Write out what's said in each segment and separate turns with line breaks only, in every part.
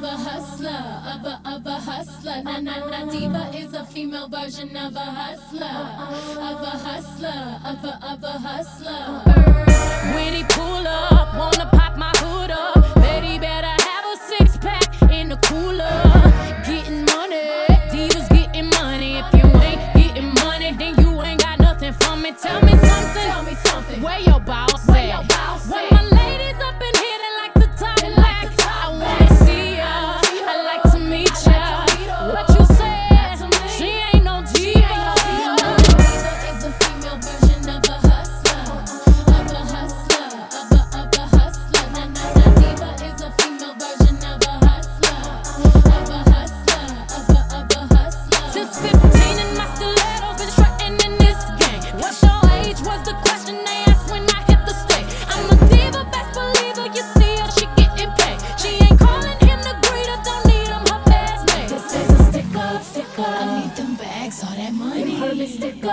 of a hustler, of a, of a hustler. Na na na diva is a female version of a hustler, of a hustler, of a, of a hustler.
When he pull up, wanna pop my hood up. Bet better have a six pack in the cooler. Getting money, divas getting money. If you ain't getting money, then you ain't got nothing from me. Tell me something. Tell
me something.
Where your boss? Where at? your boss? Where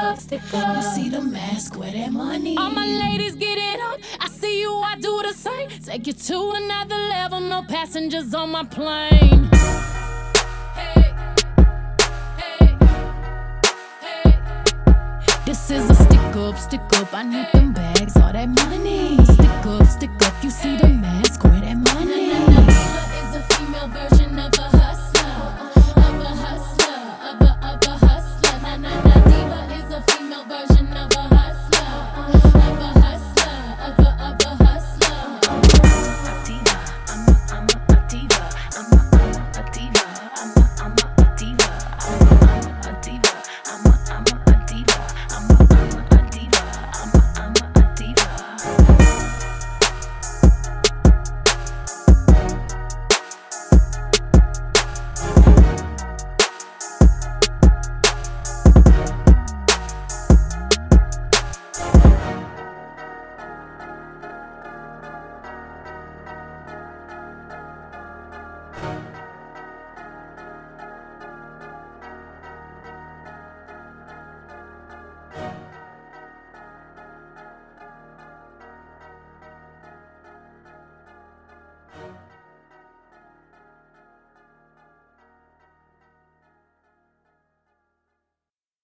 up, stick up. You see the mask, where that money? All my ladies
get it up. I see you, I do the same.
Take
you to another level, no passengers on my plane. Hey, hey, hey.
This is a stick up, stick up. I need them bags, all that money. Stick up, stick up. You see the mask, where that money?